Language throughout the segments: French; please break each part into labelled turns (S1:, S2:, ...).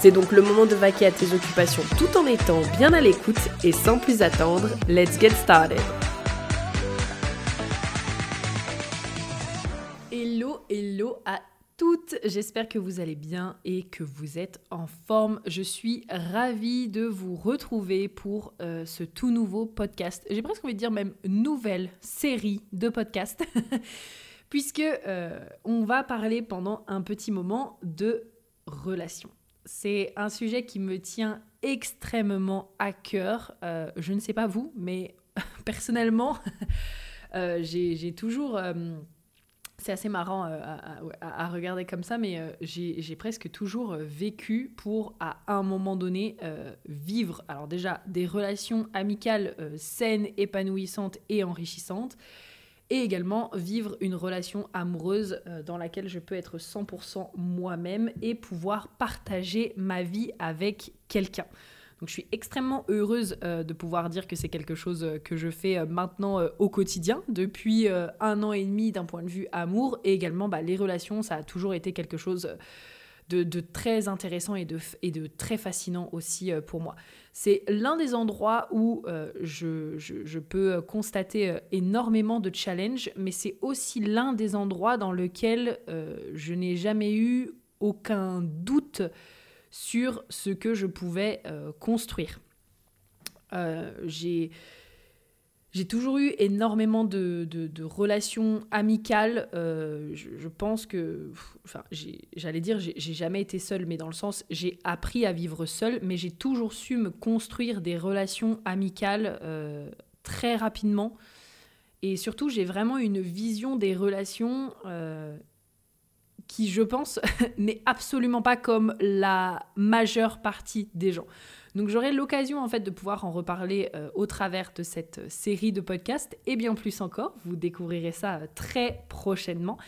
S1: C'est donc le moment de vaquer à tes occupations tout en étant bien à l'écoute et sans plus attendre, let's get started. Hello, hello à toutes, j'espère que vous allez bien et que vous êtes en forme. Je suis ravie de vous retrouver pour euh, ce tout nouveau podcast. J'ai presque envie de dire même nouvelle série de podcasts, puisque euh, on va parler pendant un petit moment de relations. C'est un sujet qui me tient extrêmement à cœur. Euh, je ne sais pas vous, mais personnellement, euh, j'ai toujours... Euh, c'est assez marrant à, regarder comme ça, mais j'ai presque toujours vécu pour, à un moment donné, vivre, alors déjà, des relations amicales saines, épanouissantes et enrichissantes, et également vivre une relation amoureuse euh, dans laquelle je peux être 100% moi-même et pouvoir partager ma vie avec quelqu'un. Donc je suis extrêmement heureuse euh, de pouvoir dire que c'est quelque chose euh, que je fais maintenant au quotidien depuis un an et demi d'un point de vue amour et également bah, les relations, ça a toujours été quelque chose de, très intéressant et de, très fascinant aussi pour moi. C'est l'un des endroits où euh, je, peux constater euh, énormément de challenges, mais c'est aussi l'un des endroits dans lequel euh, je n'ai jamais eu aucun doute sur ce que je pouvais construire. j'ai j'ai toujours eu énormément de, relations amicales. Euh, je, pense que, enfin, j'allais dire, j'ai jamais été seule, mais dans le sens, j'ai appris à vivre seule, mais j'ai toujours su me construire des relations amicales euh, très rapidement. Et surtout, j'ai vraiment une vision des relations euh, qui, je pense, n'est absolument pas comme la majeure partie des gens. Donc j'aurai l'occasion en fait de pouvoir en reparler euh, au travers de cette euh, série de podcasts et bien plus encore. Vous découvrirez ça euh, très prochainement.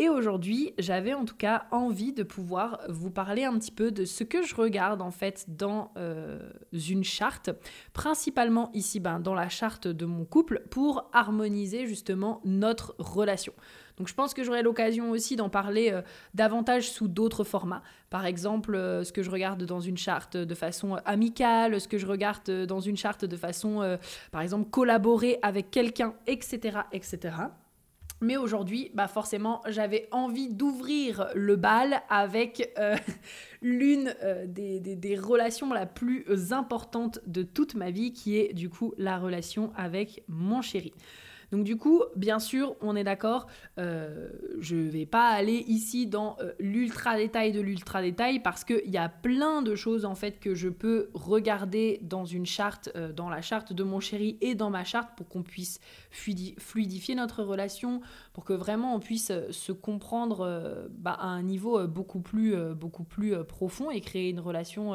S1: Et aujourd'hui, j'avais en tout cas envie de pouvoir vous parler un petit peu de ce que je regarde en fait dans une charte, principalement ici ben, dans la charte de mon couple, pour harmoniser justement notre relation. Donc je pense que j'aurai l'occasion aussi d'en parler euh, davantage sous d'autres formats. Par exemple, euh, ce que je regarde dans une charte de façon euh, amicale, ce que je regarde dans une charte de façon, par exemple, collaborer avec quelqu'un, etc., etc. Mais aujourd'hui, bah forcément, j'avais envie d'ouvrir le bal avec l'une des, des, relations la plus importante de toute ma vie, qui est du coup la relation avec mon chéri. Donc du coup, bien sûr, on est d'accord, euh, je ne vais pas aller ici dans euh, l'ultra détail de l'ultra détail parce qu'il y a plein de choses en fait que je peux regarder dans une charte, euh, dans la charte de mon chéri et dans ma charte pour qu'on puisse fluidifier notre relation, pour que vraiment on puisse se comprendre bah, à un niveau beaucoup plus profond et créer une relation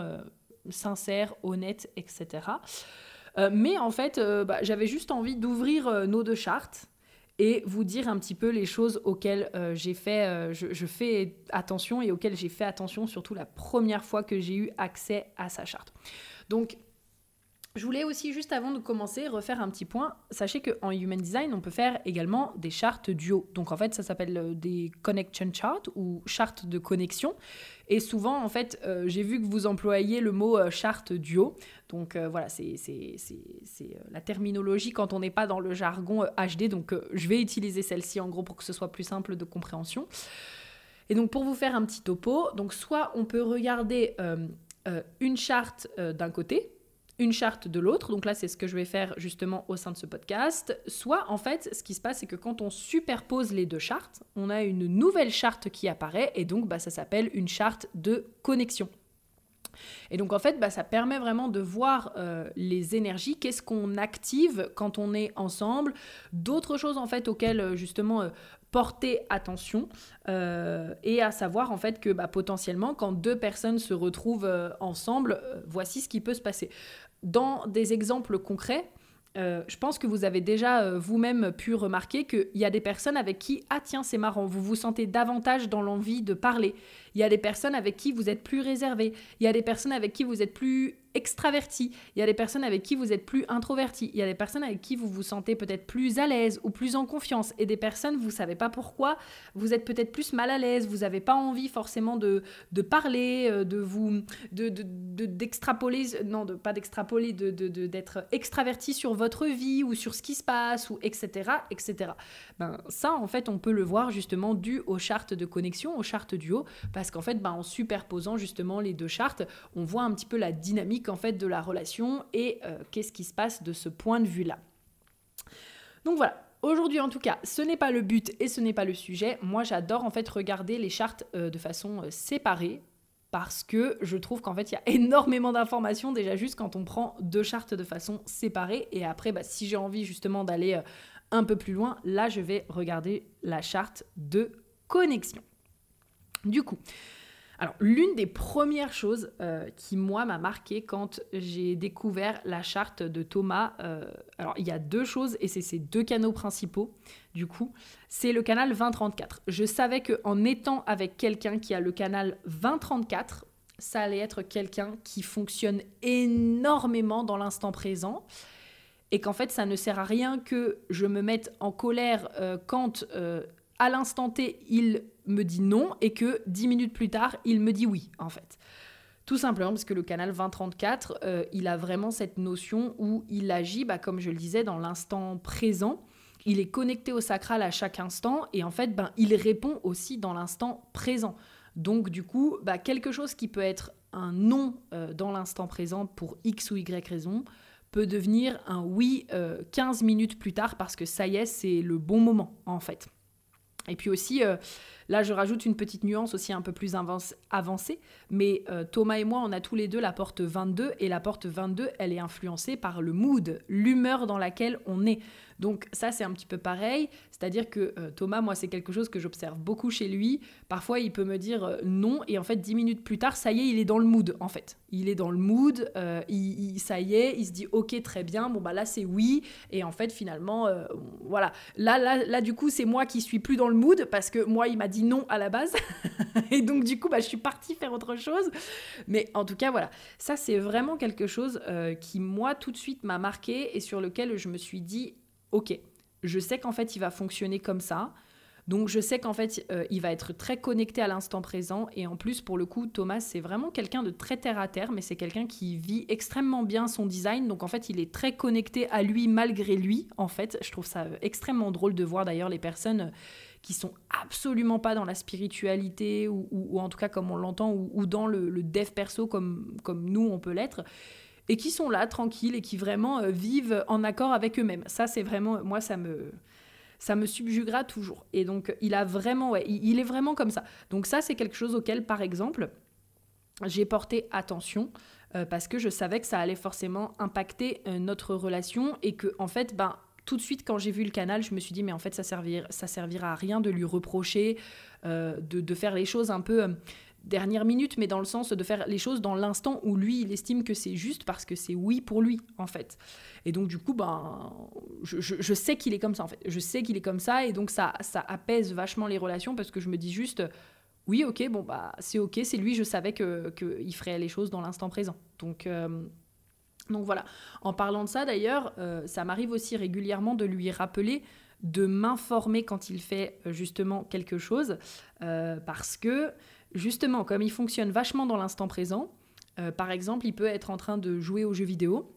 S1: sincère, honnête, etc. Euh, mais en fait, euh, bah, j'avais juste envie d'ouvrir euh, nos deux chartes et vous dire un petit peu les choses auxquelles j'ai fait, je, fais attention et auxquelles j'ai fait attention surtout la première fois que j'ai eu accès à sa charte. Donc, je voulais aussi, juste avant de commencer, refaire un petit point. Sachez qu'en Human Design, on peut faire également des chartes duo. Donc en fait, ça s'appelle des Connection Charts ou chartes de connexion. Et souvent, en fait, euh, j'ai vu que vous employez le mot euh, charte duo. Donc euh, voilà, c'est la terminologie quand on n'est pas dans le jargon HD. Donc je vais utiliser celle-ci en gros pour que ce soit plus simple de compréhension. Et donc pour vous faire un petit topo, donc soit on peut regarder une charte d'un côté, une charte de l'autre. Donc là, c'est ce que je vais faire justement au sein de ce podcast. Soit, en fait, ce qui se passe, c'est que quand on superpose les deux chartes, on a une nouvelle charte qui apparaît et donc bah, ça s'appelle une charte de connexion. Et donc en fait, bah, ça permet vraiment de voir euh, les énergies, qu'est-ce qu'on active quand on est ensemble, d'autres choses en fait auxquelles euh, justement euh, porter attention et à savoir en fait que bah, potentiellement quand deux personnes se retrouvent ensemble, voici ce qui peut se passer. Dans des exemples concrets, euh, je pense que vous avez déjà euh, vous-même pu remarquer qu'il y a des personnes avec qui, ah tiens, c'est marrant, vous vous sentez davantage dans l'envie de parler. Il y a des personnes avec qui vous êtes plus réservé. Il y a des personnes avec qui vous êtes plus extraverti. Il y a des personnes avec qui vous êtes plus introverti. Il y a des personnes avec qui vous vous sentez peut-être plus à l'aise ou plus en confiance. Et des personnes, vous savez pas pourquoi, vous êtes peut-être plus mal à l'aise. Vous n'avez pas envie forcément de, de parler, euh, de vous, de, d'extrapoler, non, de, pas d'extrapoler, de, d'être extraverti sur votre vie ou sur ce qui se passe ou etc. etc. Ben, ça, en fait, on peut le voir justement dû aux chartes de connexion, aux chartes du haut, parce qu'en fait, ben, en superposant justement les deux chartes, on voit un petit peu la dynamique en fait de la relation et euh, qu'est-ce qui se passe de ce point de vue-là. Donc voilà, Aujourd'hui, en tout cas, ce n'est pas le but et ce n'est pas le sujet. Moi, j'adore en fait regarder les chartes euh, de façon euh, séparée parce que je trouve qu'en fait, il y a énormément d'informations déjà juste quand on prend deux chartes de façon séparée. Et après, bah, si j'ai envie justement d'aller un peu plus loin, là, je vais regarder la charte de connexion. Du coup, alors, l'une des premières choses euh, qui, moi, m'a marqué quand j'ai découvert la charte de Thomas, euh, alors il y a deux choses, et c'est ces deux canaux principaux, du coup, c'est le canal 2034. Je savais qu'en étant avec quelqu'un qui a le canal 2034, ça allait être quelqu'un qui fonctionne énormément dans l'instant présent, et qu'en fait, ça ne sert à rien que je me mette en colère euh, quand à l'instant T, il me dit non et que dix minutes plus tard, il me dit oui, en fait. Tout simplement parce que le canal 2034, euh, il a vraiment cette notion où il agit, bah, comme je le disais, dans l'instant présent. Il est connecté au sacral à chaque instant et en fait, ben, il répond aussi dans l'instant présent. Donc du coup, bah, quelque chose qui peut être un non euh, dans l'instant présent pour X ou Y raison peut devenir un oui 15 euh, minutes plus tard parce que ça y est, c'est le bon moment en fait. Et puis aussi, euh, là je rajoute une petite nuance aussi un peu plus avancée, mais euh, Thomas et moi, on a tous les deux la porte 22, et la porte 22, elle est influencée par le mood, l'humeur dans laquelle on est. Donc ça, c'est un petit peu pareil. C'est-à-dire que euh, Thomas, moi, c'est quelque chose que j'observe beaucoup chez lui. Parfois, il peut me dire euh, non, et en fait, dix minutes plus tard, ça y est, il est dans le mood, en fait. Il est dans le mood, ça y est, il se dit ok, très bien, bon, bah là, c'est oui. Et en fait, finalement, voilà. Là, là, là, du coup, c'est moi qui suis plus dans le mood, parce que moi, il m'a dit non à la base. et donc, du coup, bah, je suis partie faire autre chose. Mais en tout cas, voilà. Ça, c'est vraiment quelque chose qui, moi, tout de suite, m'a marqué et sur lequel je me suis dit ok, je sais qu'en fait il va fonctionner comme ça. Donc je sais qu'en fait euh, il va être très connecté à l'instant présent. Et en plus pour le coup Thomas c'est vraiment quelqu'un de très terre à terre mais c'est quelqu'un qui vit extrêmement bien son design. Donc en fait il est très connecté à lui malgré lui en fait. Je trouve ça euh, extrêmement drôle de voir d'ailleurs les personnes euh, qui sont absolument pas dans la spiritualité ou, en tout cas comme on l'entend ou, dans le, dev perso comme, comme nous on peut l'être. Et qui sont là, tranquilles, et qui vraiment vivent en accord avec eux-mêmes. Ça, c'est vraiment, moi, ça me, ça me subjuguera toujours. Et donc, il a vraiment, il, est vraiment comme ça. Donc ça, c'est quelque chose auquel, par exemple, j'ai porté attention euh, parce que je savais que ça allait forcément impacter euh, notre relation et que, en fait, ben, tout de suite, quand j'ai vu le canal, je me suis dit, mais en fait, ça servira, ça servira à rien de lui reprocher, de, de, faire les choses un peu dernière minute, mais dans le sens de faire les choses dans l'instant où lui, il estime que c'est juste parce que c'est oui pour lui, en fait. Et donc, du coup, ben, je, sais qu'il est comme ça, en fait. Je sais qu'il est comme ça, et donc ça, ça apaise vachement les relations parce que je me dis juste, oui, ok, bon, bah, c'est ok, c'est lui, je savais qu'il ferait les choses dans l'instant présent. Donc. Euh, donc voilà. En parlant de ça d'ailleurs, euh, ça m'arrive aussi régulièrement de lui rappeler de m'informer quand il fait euh, justement quelque chose, parce que justement, comme il fonctionne vachement dans l'instant présent, euh, par exemple, il peut être en train de jouer aux jeux vidéo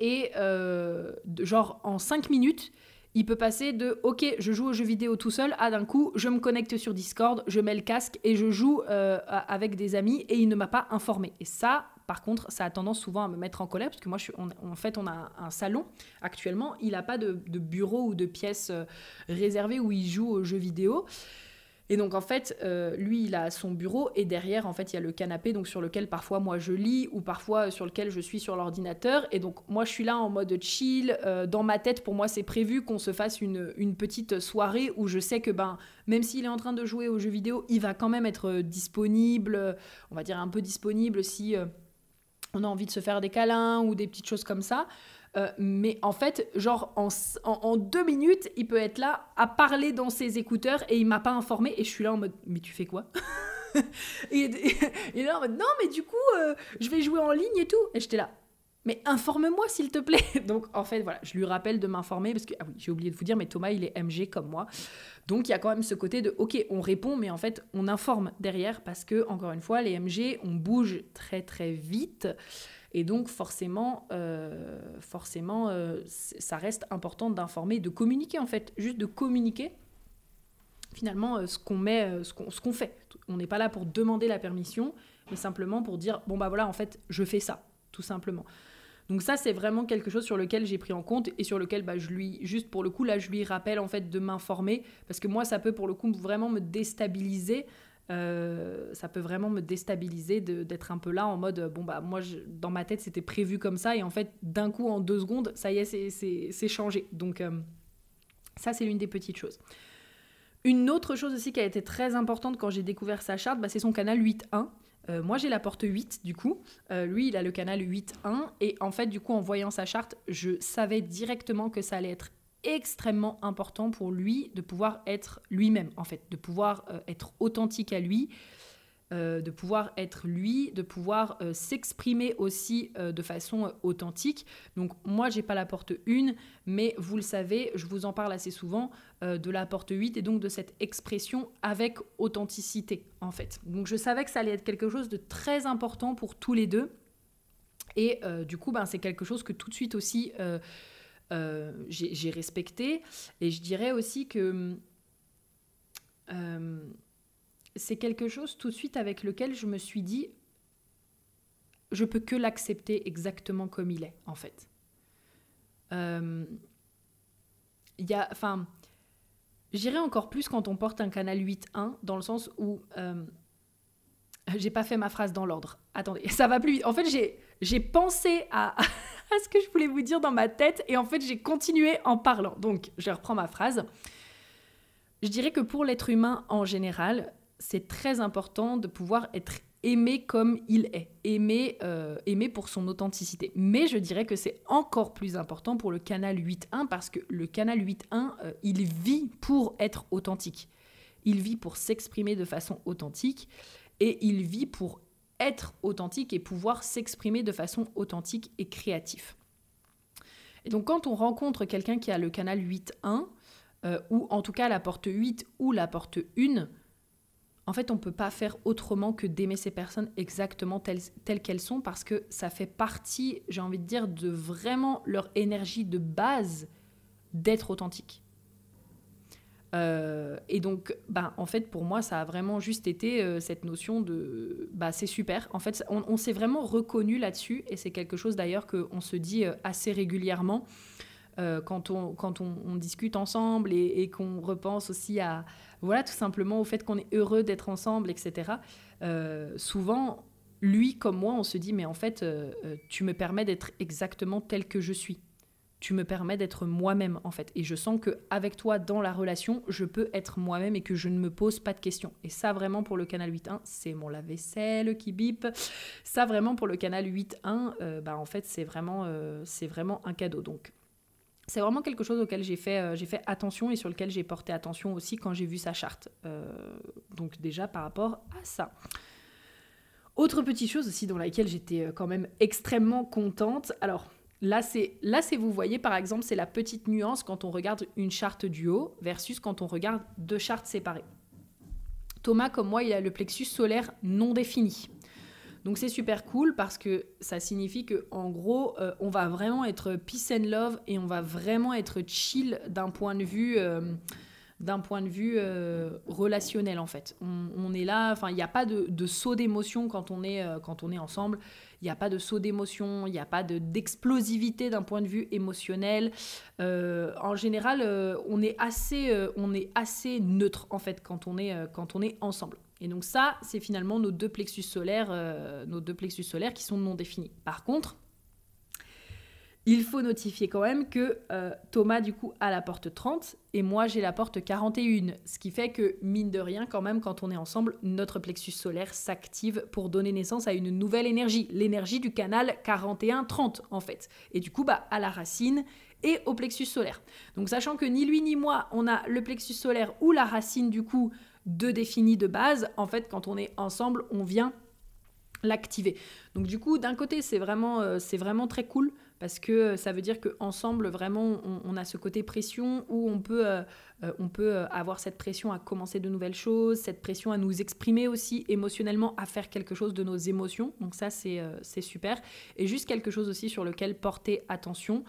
S1: et euh, genre en 5 minutes, il peut passer de OK, je joue aux jeux vidéo tout seul à d'un coup, je me connecte sur Discord, je mets le casque et je joue euh, avec des amis et il ne m'a pas informé. Et ça, par contre, ça a tendance souvent à me mettre en colère parce que moi, je suis, en fait, on a un salon actuellement, il n'a pas de, bureau ou de pièce réservée où il joue aux jeux vidéo. Et donc en fait, euh, lui, il a son bureau et derrière, en fait, il y a le canapé donc sur lequel parfois moi je lis ou parfois sur lequel je suis sur l'ordinateur. Et donc moi, je suis là en mode chill. Euh, dans ma tête, pour moi, c'est prévu qu'on se fasse une, une, petite soirée où je sais que ben, même s'il est en train de jouer aux jeux vidéo, il va quand même être disponible. On va dire un peu disponible si on a envie de se faire des câlins ou des petites choses comme ça. Euh, mais en fait, genre en, deux minutes, il peut être là à parler dans ses écouteurs et il m'a pas informé et je suis là en mode mais tu fais quoi? Et, et, là en mode non mais du coup euh, je vais jouer en ligne et tout et j'étais là mais informe-moi s'il te plaît. Donc en fait voilà, je lui rappelle de m'informer parce que ah oui, j'ai oublié de vous dire mais Thomas il est MG comme moi. Donc il y a quand même ce côté de OK, on répond mais en fait on informe derrière parce que encore une fois les MG on bouge très très vite. Et donc forcément, euh, forcément euh, ça reste important d'informer, de communiquer en fait, juste de communiquer finalement euh, ce qu'on met, ce qu'on fait. On n'est pas là pour demander la permission, mais simplement pour dire, bon bah voilà, en fait, je fais ça, tout simplement. Donc ça, c'est vraiment quelque chose sur lequel j'ai pris en compte et sur lequel bah, je lui, juste pour le coup, là, je lui rappelle en fait de m'informer. Parce que moi, ça peut pour le coup vraiment me déstabiliser euh, ça peut vraiment me déstabiliser d'être un peu là en mode bon bah moi dans ma tête c'était prévu comme ça. Et en fait d'un coup en deux secondes ça y est c'est changé. Donc euh, ça c'est l'une des petites choses. Une autre chose aussi qui a été très importante quand j'ai découvert sa charte bah, c'est son canal 8.1 euh, moi j'ai la porte 8 du coup, lui il a le canal 8.1 et en fait du coup en voyant sa charte je savais directement que ça allait être extrêmement important pour lui de pouvoir être lui-même, en fait, de pouvoir euh, être authentique à lui, euh, de pouvoir être lui, de pouvoir euh, s'exprimer aussi de façon authentique. Donc moi, j'ai pas la porte 1, mais vous le savez, je vous en parle assez souvent de la porte 8 et donc de cette expression avec authenticité, en fait. Donc je savais que ça allait être quelque chose de très important pour tous les deux. Et du coup, ben, c'est quelque chose que tout de suite aussi euh, j'ai respecté. Et je dirais aussi que euh, c'est quelque chose tout de suite avec lequel je me suis dit, je peux que l'accepter exactement comme il est, en fait. Euh, j'irais encore plus quand on porte un canal 8.1, dans le sens où j'ai pas fait ma phrase dans l'ordre. Attendez, ça va plus. En fait, j'ai pensé à ce que je voulais vous dire dans ma tête et en fait j'ai continué en parlant. Donc je reprends ma phrase. Je dirais que pour l'être humain en général, c'est très important de pouvoir être aimé comme il est, aimé, euh, aimé pour son authenticité. Mais je dirais que c'est encore plus important pour le canal 8.1 parce que le canal 8.1, euh, il vit pour être authentique. Il vit pour s'exprimer de façon authentique et il vit pour être authentique et pouvoir s'exprimer de façon authentique et créative. Et donc quand on rencontre quelqu'un qui a le canal 8.1, euh, ou en tout cas la porte 8 ou la porte 1, en fait on ne peut pas faire autrement que d'aimer ces personnes exactement telles, telles qu'elles sont parce que ça fait partie, j'ai envie de dire, de vraiment leur énergie de base d'être authentique. Euh, et donc, bah, en fait, pour moi, ça a vraiment juste été euh, cette notion de bah, c'est super. En fait, on, s'est vraiment reconnu là-dessus, et c'est quelque chose d'ailleurs qu'on se dit euh, assez régulièrement quand, on, quand on, discute ensemble et, qu'on repense aussi à, voilà, tout simplement au fait qu'on est heureux d'être ensemble, etc. souvent, lui comme moi, on se dit mais en fait, tu me permets d'être exactement tel que je suis tu me permets d'être moi-même en fait. Et je sens que avec toi dans la relation, je peux être moi-même et que je ne me pose pas de questions. Et ça vraiment pour le canal 8.1, c'est mon lave-vaisselle qui bip. Ça vraiment pour le canal 8.1, euh, bah en fait c'est vraiment, euh, c'est vraiment un cadeau. Donc c'est vraiment quelque chose auquel j'ai fait, euh, j'ai fait attention et sur lequel j'ai porté attention aussi quand j'ai vu sa charte. donc déjà par rapport à ça. Autre petite chose aussi dans laquelle j'étais quand même extrêmement contente. Alors Là, c'est, là, c'est vous voyez, par exemple, c'est la petite nuance quand on regarde une charte du haut versus quand on regarde deux chartes séparées. Thomas, comme moi, il a le plexus solaire non défini. Donc c'est super cool parce que ça signifie que en gros, euh, on va vraiment être peace and love et on va vraiment être chill d'un point de vue, euh, d'un point de vue relationnel en fait. On, est là, enfin il n'y a pas de, saut d'émotion quand, on est, quand on est ensemble, il n'y a pas de saut d'émotion, il n'y a pas d'explosivité d'un point de vue émotionnel. en général, on, est assez, on est assez neutre en fait quand on est, quand on est ensemble. Et donc ça, c'est finalement nos deux plexus solaires, nos deux plexus solaires qui sont non définis. Par contre, il faut notifier quand même que euh, Thomas, du coup, a la porte 30 et moi, j'ai la porte 41. Ce qui fait que, mine de rien, quand même, quand on est ensemble, notre plexus solaire s'active pour donner naissance à une nouvelle énergie. L'énergie du canal 41-30, en fait. Et du coup, bah, à la racine et au plexus solaire. Donc, sachant que ni lui ni moi, on a le plexus solaire ou la racine, du coup, de défini de base, en fait, quand on est ensemble, on vient l'activer. Donc, du coup, d'un côté, c'est vraiment, euh, c'est vraiment très cool parce que ça veut dire qu'ensemble, vraiment, on, a ce côté pression où on peut, euh, euh, on peut euh, avoir cette pression à commencer de nouvelles choses, cette pression à nous exprimer aussi émotionnellement, à faire quelque chose de nos émotions. Donc ça, c'est super. Et juste quelque chose aussi sur lequel porter attention,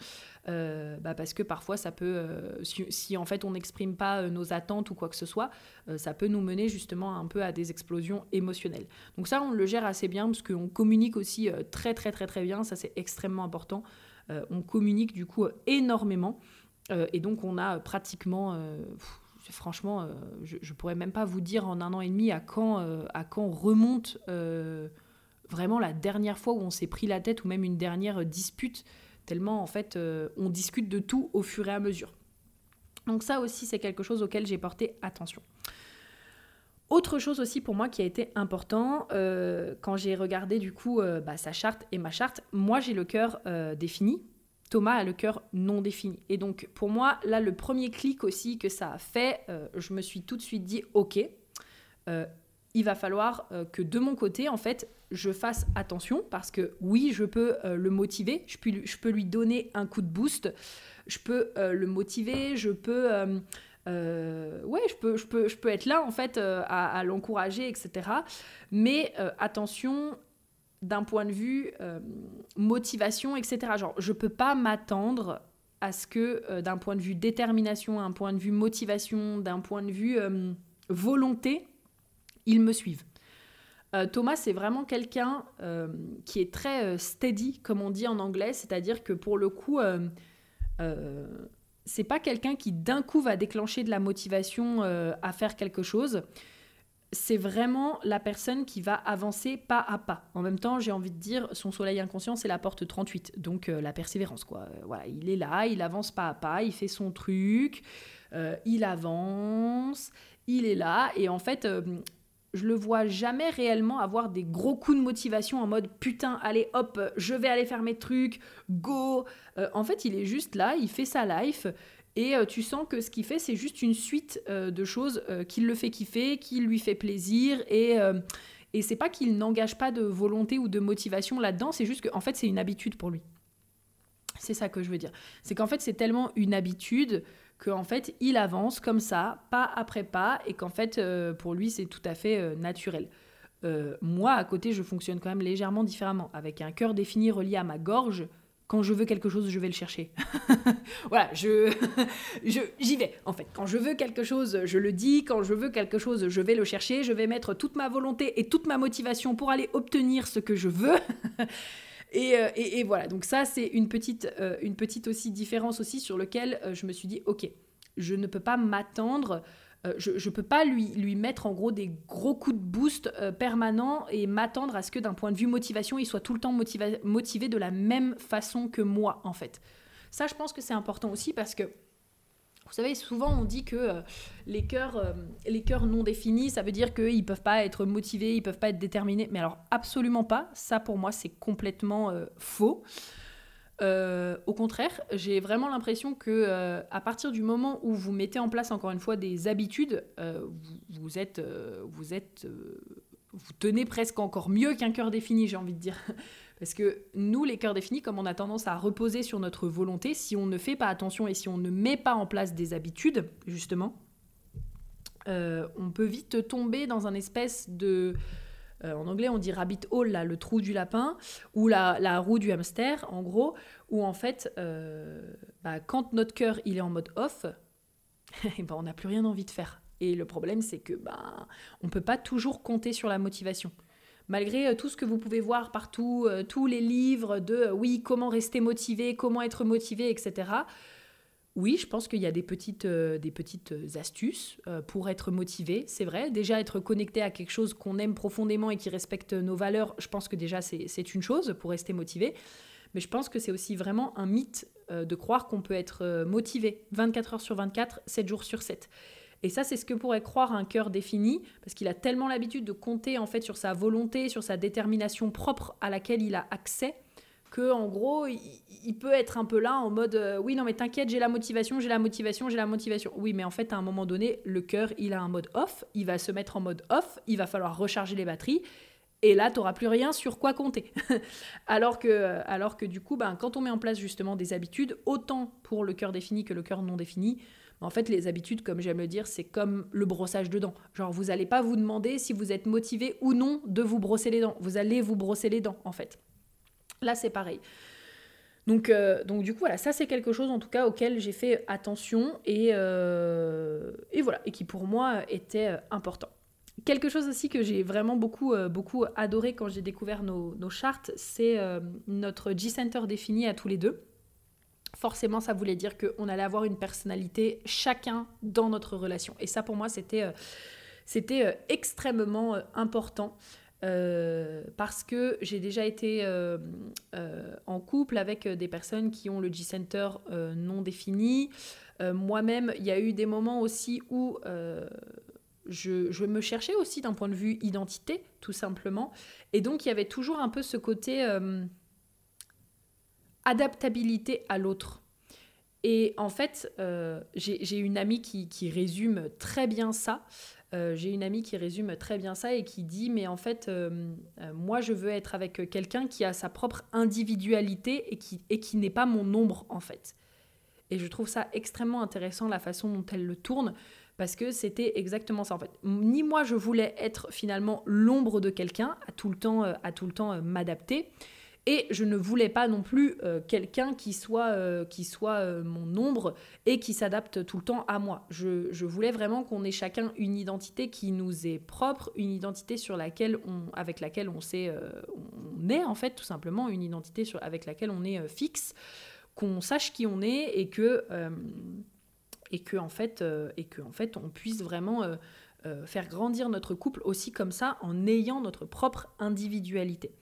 S1: bah parce que parfois, ça peut, si, en fait on n'exprime pas nos attentes ou quoi que ce soit, ça peut nous mener justement un peu à des explosions émotionnelles. Donc ça, on le gère assez bien parce qu'on communique aussi très très très très bien, ça c'est extrêmement important. Euh, on communique du coup énormément. Euh, et donc on a pratiquement euh, franchement, je, pourrais même pas vous dire en un an et demi à quand, à quand remonte vraiment la dernière fois où on s'est pris la tête ou même une dernière dispute, tellement en fait on discute de tout au fur et à mesure. Donc ça aussi c'est quelque chose auquel j'ai porté attention. Autre chose aussi pour moi qui a été important, quand j'ai regardé du coup bah, sa charte et ma charte, moi j'ai le cœur défini, Thomas a le cœur non défini. Et donc, pour moi, là, le premier clic aussi que ça a fait, euh, je me suis tout de suite dit, OK, euh, il va falloir euh, que de mon côté, en fait, je fasse attention parce que oui, je peux le motiver, je je peux lui donner un coup de boost, je peux le motiver, je peux... ouais, je peux, je, peux, je peux être là, en fait, à, à l'encourager, etc. Mais attention d'un point de vue euh, motivation, etc. Genre, je peux pas m'attendre à ce que, euh, d'un point de vue détermination, un point de vue motivation, d'un point de vue euh, volonté, ils me suivent. Thomas, c'est vraiment quelqu'un qui est très steady, comme on dit en anglais, c'est-à-dire que pour le coup, c'est pas quelqu'un qui d'un coup va déclencher de la motivation à faire quelque chose c'est vraiment la personne qui va avancer pas à pas. En même temps, j'ai envie de dire, son soleil inconscient, c'est la porte 38, donc euh, la persévérance, quoi. Euh, voilà, il est là, il avance pas à pas, il fait son truc, euh, il avance, il est là, et en fait, je le vois jamais réellement avoir des gros coups de motivation en mode putain, allez hop, je vais aller faire mes trucs, go. en fait, il est juste là, il fait sa life. Et euh, tu sens que ce qu'il fait, c'est juste une suite euh, de choses euh, qui le fait kiffer, qui lui fait plaisir. Et, et c'est pas qu'il n'engage pas de volonté ou de motivation là-dedans, c'est juste qu'en en fait, c'est une habitude pour lui. C'est ça que je veux dire. C'est qu'en fait, c'est tellement une habitude qu'en fait, il avance comme ça, pas après pas, et qu'en fait, pour lui, c'est tout à fait naturel. moi, à côté, je fonctionne quand même légèrement différemment. Avec un cœur défini relié à ma gorge, quand je veux quelque chose, je vais le chercher. voilà, je, j'y vais en fait. Quand je veux quelque chose, je le dis. Quand je veux quelque chose, je vais le chercher. Je vais mettre toute ma volonté et toute ma motivation pour aller obtenir ce que je veux. Euh, et, voilà, donc ça c'est une petite, euh, une petite aussi différence aussi sur lequel euh, je me suis dit, ok, je ne peux pas m'attendre je ne peux pas lui, lui mettre en gros des gros coups de boost permanents et m'attendre à ce que d'un point de vue motivation, il soit tout le temps motivé, motivé de la même façon que moi, en fait. Ça, je pense que c'est important aussi parce que, vous savez, souvent on dit que euh, les, cœurs, les cœurs non définis, ça veut dire qu'ils ne peuvent pas être motivés, ils ne peuvent pas être déterminés. Mais alors, absolument pas. Ça, pour moi, c'est complètement faux. Euh, au contraire, j'ai vraiment l'impression que euh, à partir du moment où vous mettez en place encore une fois des habitudes, euh, vous, êtes, vous êtes, vous tenez presque encore mieux qu'un cœur défini, j'ai envie de dire. Parce que nous, les cœurs définis, comme on a tendance à reposer sur notre volonté, si on ne fait pas attention et si on ne met pas en place des habitudes, justement, on peut vite tomber dans un espèce de euh, en anglais on dit rabbit hole, là, le trou du lapin, ou la, roue du hamster, en gros, où en fait, euh, bah, quand notre cœur il est en mode off, et ben, on n'a plus rien envie de faire. Et le problème, c'est que ben, on ne peut pas toujours compter sur la motivation. Malgré euh, tout ce que vous pouvez voir partout, euh, tous les livres de euh, oui, comment rester motivé, comment être motivé, etc. Oui, je pense qu'il y a des petites, des petites astuces pour être motivé, c'est vrai. Déjà, être connecté à quelque chose qu'on aime profondément et qui respecte nos valeurs, je pense que déjà, c'est une chose pour rester motivé. Mais je pense que c'est aussi vraiment un mythe de croire qu'on peut être motivé 24 heures sur 24, 7 jours sur 7. Et ça, c'est ce que pourrait croire un cœur défini, parce qu'il a tellement l'habitude de compter en fait sur sa volonté, sur sa détermination propre à laquelle il a accès, que en gros, il, peut être un peu là en mode euh, oui, non, mais t'inquiète, j'ai la motivation, j'ai la motivation, j'ai la motivation. Oui, mais en fait, à un moment donné, le cœur, il a un mode off, il va se mettre en mode off, il va falloir recharger les batteries. Et là, tu n'auras plus rien sur quoi compter. alors, que, alors que du coup, ben, quand on met en place justement des habitudes, autant pour le cœur défini que le cœur non défini, en fait, les habitudes, comme j'aime le dire, c'est comme le brossage de dents. Genre, vous n'allez pas vous demander si vous êtes motivé ou non de vous brosser les dents. Vous allez vous brosser les dents, en fait. Là, c'est pareil. Donc, euh, donc du coup, voilà, ça c'est quelque chose en tout cas auquel j'ai fait attention et, euh, et voilà, et qui pour moi était euh, important. Quelque chose aussi que j'ai vraiment beaucoup, beaucoup adoré quand j'ai découvert nos, chartes, c'est notre G-Center défini à tous les deux forcément ça voulait dire qu'on allait avoir une personnalité chacun dans notre relation. Et ça pour moi c'était euh, euh, extrêmement euh, important. parce que j'ai déjà été en couple avec des personnes qui ont le G-Center non défini. Moi-même, il y a eu des moments aussi où je, je, me cherchais aussi d'un point de vue identité, tout simplement. Et donc, il y avait toujours un peu ce côté adaptabilité à l'autre. Et en fait, euh, j'ai une amie qui, résume très bien ça. Euh, j'ai une amie qui résume très bien ça et qui dit, mais en fait, euh, moi, je veux être avec quelqu'un qui a sa propre individualité et qui, et qui n'est pas mon ombre, en fait. Et je trouve ça extrêmement intéressant, la façon dont elle le tourne, parce que c'était exactement ça, en fait. Ni moi, je voulais être finalement l'ombre de quelqu'un, à tout le temps, à tout le temps m'adapter, et je ne voulais pas non plus euh, quelqu'un qui soit, euh, qui soit euh, mon ombre et qui s'adapte tout le temps à moi. Je, je voulais vraiment qu'on ait chacun une identité qui nous est propre, une identité sur laquelle on, avec laquelle on, sait, on est en fait tout simplement, une identité sur, avec laquelle on est fixe, qu'on sache qui on est et que, et que, en, fait, et que en fait on puisse vraiment... faire grandir notre couple aussi comme ça en ayant notre propre individualité.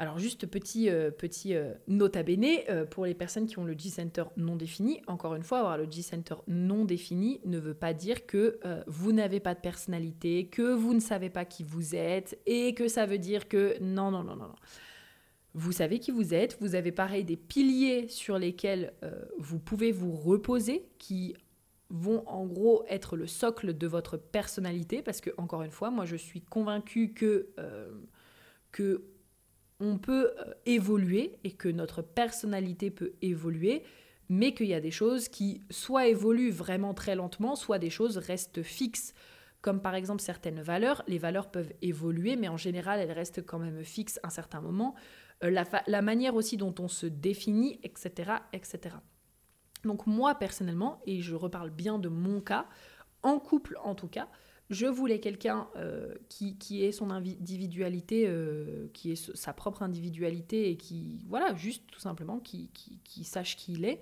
S1: Alors juste petit, euh, petit euh, nota bene, euh, pour les personnes qui ont le G-Center non défini, encore une fois, avoir le G-Center non défini ne veut pas dire que vous n'avez pas de personnalité, que vous ne savez pas qui vous êtes, et que ça veut dire que non, non, non, non, non. Vous savez qui vous êtes, vous avez pareil des piliers sur lesquels vous pouvez vous reposer, qui vont en gros être le socle de votre personnalité, parce que encore une fois, moi je suis convaincue que... que on peut euh, évoluer et que notre personnalité peut évoluer, mais qu'il y a des choses qui soit évoluent vraiment très lentement, soit des choses restent fixes. Comme par exemple certaines valeurs, les valeurs peuvent évoluer, mais en général elles restent quand même fixes un certain moment. Euh, la, manière aussi dont on se définit, etc., etc. Donc moi personnellement, et je reparle bien de mon cas, en couple en tout cas, je voulais quelqu'un euh, qui, ait son individualité, euh, qui ait sa propre individualité et qui, voilà, juste tout simplement, qui, sache qui il est.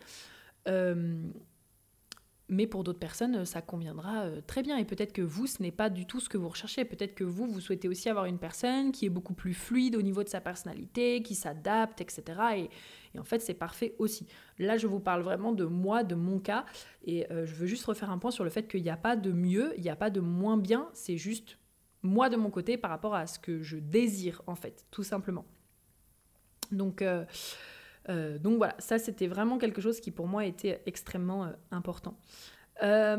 S1: mais pour d'autres personnes, ça conviendra très bien. Et peut-être que vous, ce n'est pas du tout ce que vous recherchez. Peut-être que vous, vous souhaitez aussi avoir une personne qui est beaucoup plus fluide au niveau de sa personnalité, qui s'adapte, etc. Et, et en fait, c'est parfait aussi. Là, je vous parle vraiment de moi, de mon cas. Et euh, je veux juste refaire un point sur le fait qu'il n'y a pas de mieux, il n'y a pas de moins bien. C'est juste moi de mon côté par rapport à ce que je désire, en fait, tout simplement. Donc, euh, euh, donc voilà, ça c'était vraiment quelque chose qui pour moi était extrêmement important. bien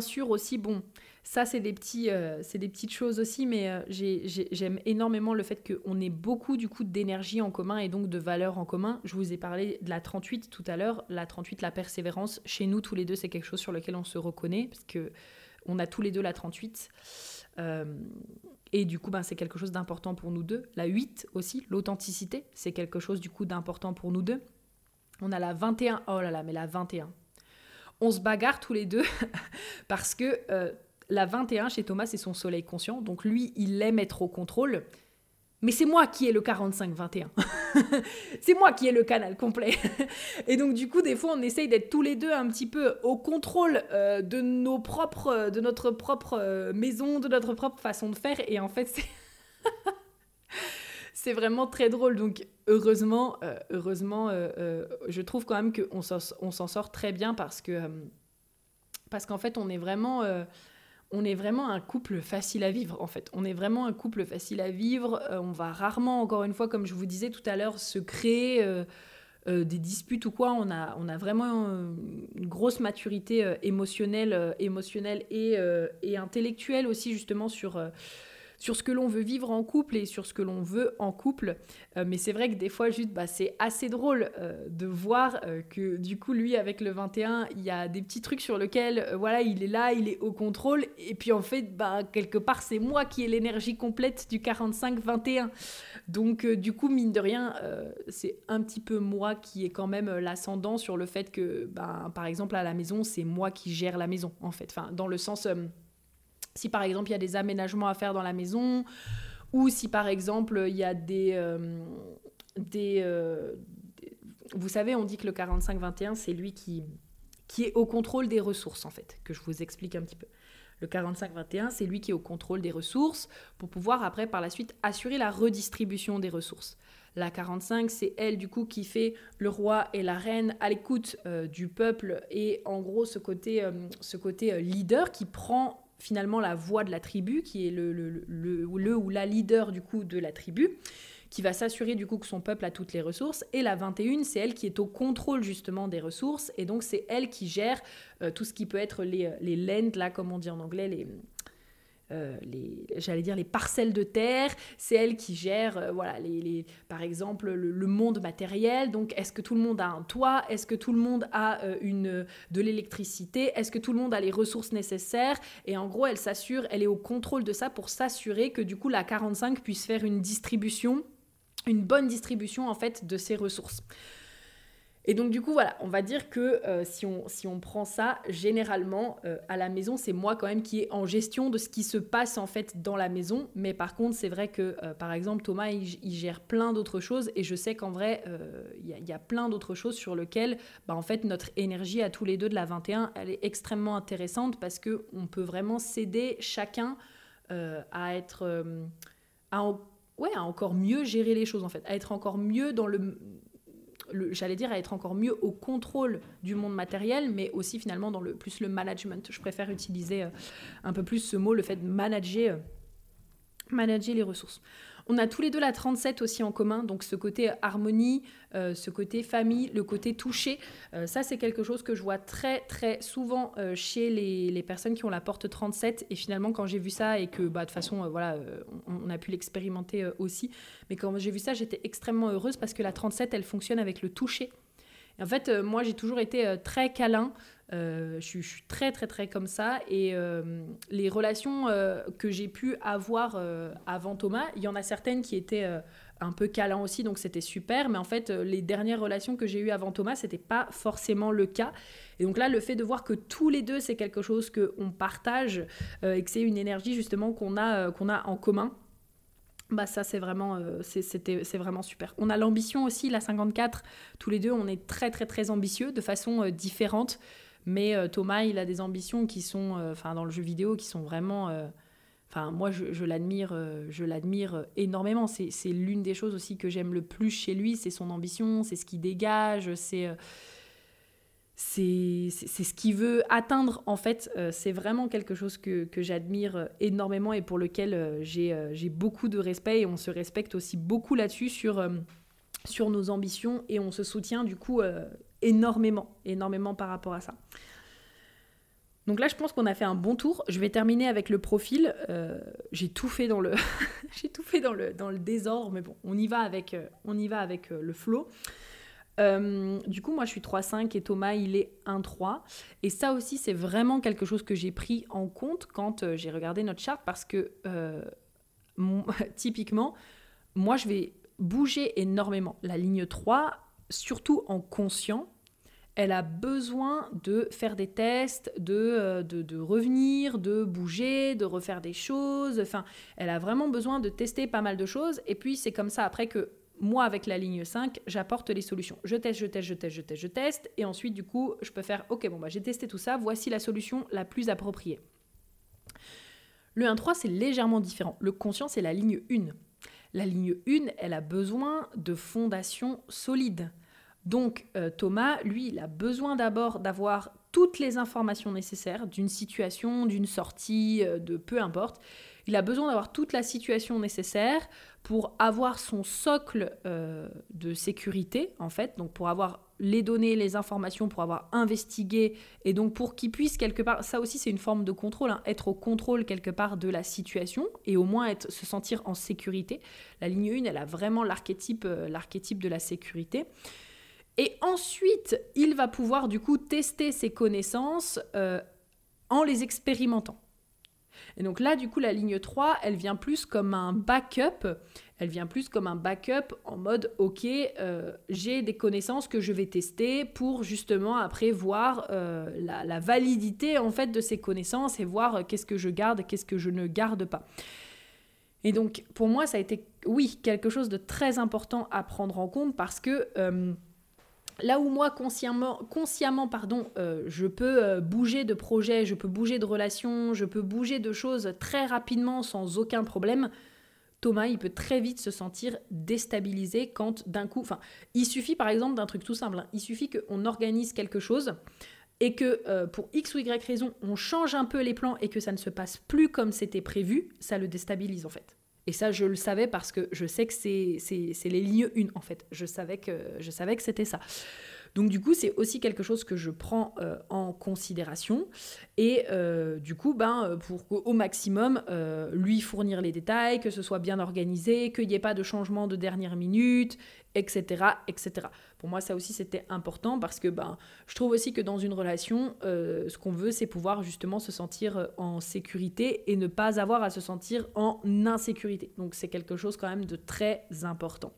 S1: sûr aussi, bon, ça, c'est des, petits, euh, des petites choses aussi, mais euh, j'aime énormément le fait qu'on ait beaucoup du coup d'énergie en commun et donc de valeurs en commun. Je vous ai parlé de la 38 tout à l'heure. La 38, la persévérance, chez nous tous les deux, c'est quelque chose sur lequel on se reconnaît, parce que on a tous les deux la 38. Euh, et du coup, ben, c'est quelque chose d'important pour nous deux. La 8 aussi, l'authenticité, c'est quelque chose du coup d'important pour nous deux. On a la 21, oh là là, mais la 21. on se bagarre tous les deux parce que la 21 chez Thomas, c'est son soleil conscient. Donc lui, il aime être au contrôle. Mais c'est moi qui ai le 45-21. c'est moi qui ai le canal complet. et donc du coup, des fois, on essaye d'être tous les deux un petit peu au contrôle euh, de nos propres, de notre propre euh, maison, de notre propre façon de faire. Et en fait, c'est vraiment très drôle. Donc heureusement, euh, heureusement, je trouve quand même qu'on s'en sort très bien parce que parce qu'en fait, on est vraiment on est vraiment un couple facile à vivre en fait. On est vraiment un couple facile à vivre. Euh, on va rarement, encore une fois, comme je vous disais tout à l'heure, se créer euh, euh, des disputes ou quoi. On a, vraiment une grosse maturité émotionnelle, émotionnelle et, intellectuelle aussi justement sur sur ce que l'on veut vivre en couple et sur ce que l'on veut en couple. Euh, mais c'est vrai que des fois, juste, bah, c'est assez drôle euh, de voir euh, que du coup, lui, avec le 21, il y a des petits trucs sur lesquels, voilà, il est là, il est au contrôle. Et puis en fait, bah, quelque part, c'est moi qui ai l'énergie complète du 45-21. Donc du coup, mine de rien, c'est un petit peu moi qui ai quand même l'ascendant sur le fait que, bah, par exemple, à la maison, c'est moi qui gère la maison, en fait. Enfin, dans le sens si par exemple il y a des aménagements à faire dans la maison, ou si par exemple il y a des... Euh, euh, vous savez, on dit que le 45-21, c'est lui qui, qui est au contrôle des ressources, en fait, que je vous explique un petit peu. Le 45-21, c'est lui qui est au contrôle des ressources pour pouvoir après, par la suite, assurer la redistribution des ressources. La 45, c'est elle, du coup, qui fait le roi et la reine à l'écoute euh, du peuple et en gros ce côté, ce côté leader qui prend finalement la voix de la tribu, qui est le, le, ou la leader du coup de la tribu, qui va s'assurer du coup que son peuple a toutes les ressources. Et la 21, c'est elle qui est au contrôle justement des ressources, et donc c'est elle qui gère euh, tout ce qui peut être les, les là comme on dit en anglais, les, euh, les, j'allais dire les parcelles de terre, c'est elle qui gère, euh, voilà, les, par exemple, le, monde matériel. Donc, est-ce que tout le monde a un toit? Est-ce que tout le monde a euh, une, de l'électricité? Est-ce que tout le monde a les ressources nécessaires? Et en gros, elle s'assure, elle est au contrôle de ça pour s'assurer que du coup, la 45 puisse faire une distribution, une bonne distribution en fait de ses ressources. Et donc du coup voilà, on va dire que euh, si, on, si on prend ça, généralement euh, à la maison, c'est moi quand même qui est en gestion de ce qui se passe en fait dans la maison. Mais par contre, c'est vrai que euh, par exemple Thomas, il, gère plein d'autres choses et je sais qu'en vrai, il y, a plein d'autres choses sur lesquelles bah, en fait notre énergie à tous les deux de la 21, elle est extrêmement intéressante parce que on peut vraiment s'aider chacun à être... à, ouais, à encore mieux gérer les choses en fait, à être encore mieux dans le j'allais dire, à être encore mieux au contrôle du monde matériel, mais aussi finalement dans le plus le management. Je préfère utiliser euh, un peu plus ce mot, le fait de manager, euh, manager les ressources. On a tous les deux la 37 aussi en commun, donc ce côté harmonie, euh, ce côté famille, le côté touché. Euh, ça, c'est quelque chose que je vois très très souvent euh, chez les, personnes qui ont la porte 37. Et finalement, quand j'ai vu ça et que bah, de toute façon, voilà, on, a pu l'expérimenter aussi, mais quand j'ai vu ça, j'étais extrêmement heureuse parce que la 37, elle fonctionne avec le toucher. en fait, moi, j'ai toujours été très câlin. Euh, je, suis, très très très comme ça et euh, les relations euh, que j'ai pu avoir avant Thomas, il y en a certaines qui étaient un peu câlins aussi donc c'était super mais en fait les dernières relations que j'ai eues avant Thomas c'était pas forcément le cas et donc là le fait de voir que tous les deux c'est quelque chose que on partage et que c'est une énergie justement qu'on a qu'on a en commun bah ça c'est vraiment c'était c'est vraiment super. On a l'ambition aussi la 54 tous les deux on est très très très ambitieux de façon différente. Mais euh, Thomas, il a des ambitions qui sont, euh, enfin, dans le jeu vidéo, qui sont vraiment. Euh, enfin, moi, je, l'admire, je l'admire énormément. C'est l'une des choses aussi que j'aime le plus chez lui, c'est son ambition, c'est ce qu'il dégage, c'est c'est ce qu'il veut atteindre en fait. c'est vraiment quelque chose que, que j'admire énormément et pour lequel j'ai beaucoup de respect et on se respecte aussi beaucoup là-dessus sur, sur nos ambitions et on se soutient du coup énormément, énormément par rapport à ça. Donc là, je pense qu'on a fait un bon tour. Je vais terminer avec le profil. Euh, j'ai tout fait dans le, j'ai tout fait dans le, dans le désordre, mais bon, on y va avec, euh, on y va avec euh, le flow. du coup, moi, je suis 3,5 et Thomas, il est 1,3. Et ça aussi, c'est vraiment quelque chose que j'ai pris en compte quand j'ai regardé notre charte parce que, typiquement, moi, je vais bouger énormément. La ligne 3, surtout en conscient, elle a besoin de faire des tests, de, de, de, revenir, de bouger, de refaire des choses. Enfin, elle a vraiment besoin de tester pas mal de choses. Et puis, c'est comme ça après que moi, avec la ligne 5, j'apporte les solutions. Je teste, je teste, je teste, je teste, je teste. Et ensuite, du coup, je peux faire, OK, bon, bah, j'ai testé tout ça, voici la solution la plus appropriée. Le 1-3, c'est légèrement différent. Le conscient, c'est la ligne 1. La ligne 1, elle a besoin de fondations solides. Donc euh, Thomas, lui, il a besoin d'abord d'avoir toutes les informations nécessaires d'une situation, d'une sortie, euh, de peu importe. Il a besoin d'avoir toute la situation nécessaire pour avoir son socle euh, de sécurité, en fait, donc pour avoir les données, les informations, pour avoir investigué, et donc pour qu'il puisse quelque part, ça aussi c'est une forme de contrôle, hein, être au contrôle quelque part de la situation, et au moins être, se sentir en sécurité. La ligne 1, elle a vraiment l'archétype, l'archétype de la sécurité. Et ensuite, il va pouvoir du coup tester ses connaissances euh, en les expérimentant. Et donc là, du coup, la ligne 3, elle vient plus comme un backup. Elle vient plus comme un backup en mode, ok, euh, j'ai des connaissances que je vais tester pour justement après voir euh, la, validité en fait de ces connaissances et voir qu'est-ce que je garde, qu'est-ce que je ne garde pas. Et donc pour moi, ça a été, oui, quelque chose de très important à prendre en compte parce que Là où moi, consciemment, consciemment pardon, euh, je peux euh, bouger de projet, je peux bouger de relation, je peux bouger de choses très rapidement sans aucun problème, Thomas, il peut très vite se sentir déstabilisé quand d'un coup... Enfin, il suffit par exemple d'un truc tout simple. Hein. il suffit qu'on organise quelque chose et que euh, pour X ou Y raison, on change un peu les plans et que ça ne se passe plus comme c'était prévu, ça le déstabilise en fait. Et ça, je le savais parce que je sais que c'est les lignes 1, en fait. Je savais que c'était ça. Donc du coup, c'est aussi quelque chose que je prends euh, en considération. Et euh, du coup, ben, pour au maximum euh, lui fournir les détails, que ce soit bien organisé, qu'il n'y ait pas de changement de dernière minute, etc., etc. Pour moi, ça aussi, c'était important parce que ben, je trouve aussi que dans une relation, euh, ce qu'on veut, c'est pouvoir justement se sentir euh, en sécurité et ne pas avoir à se sentir en insécurité. Donc, c'est quelque chose quand même de très important.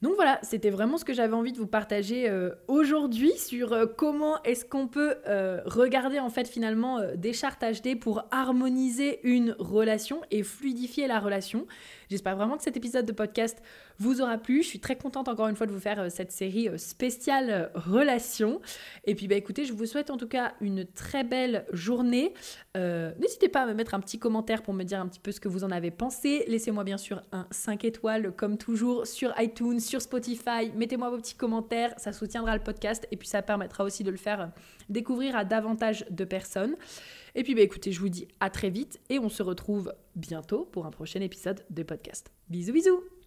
S1: Donc voilà, c'était vraiment ce que j'avais envie de vous partager euh, aujourd'hui sur euh, comment est-ce qu'on peut euh, regarder en fait finalement des chartes HD pour harmoniser une relation et fluidifier la relation. J'espère vraiment que cet épisode de podcast vous aura plu. Je suis très contente encore une fois de vous faire cette série spéciale relation. Et puis bah écoutez, je vous souhaite en tout cas une très belle journée. N'hésitez pas à me mettre un petit commentaire pour me dire un petit peu ce que vous en avez pensé. Laissez-moi bien sûr un 5 étoiles comme toujours sur iTunes sur Spotify. Mettez-moi vos petits commentaires, ça soutiendra le podcast et puis ça permettra aussi de le faire découvrir à davantage de personnes. Et puis bah, écoutez, je vous dis à très vite et on se retrouve bientôt pour un prochain épisode de podcast. Bisous bisous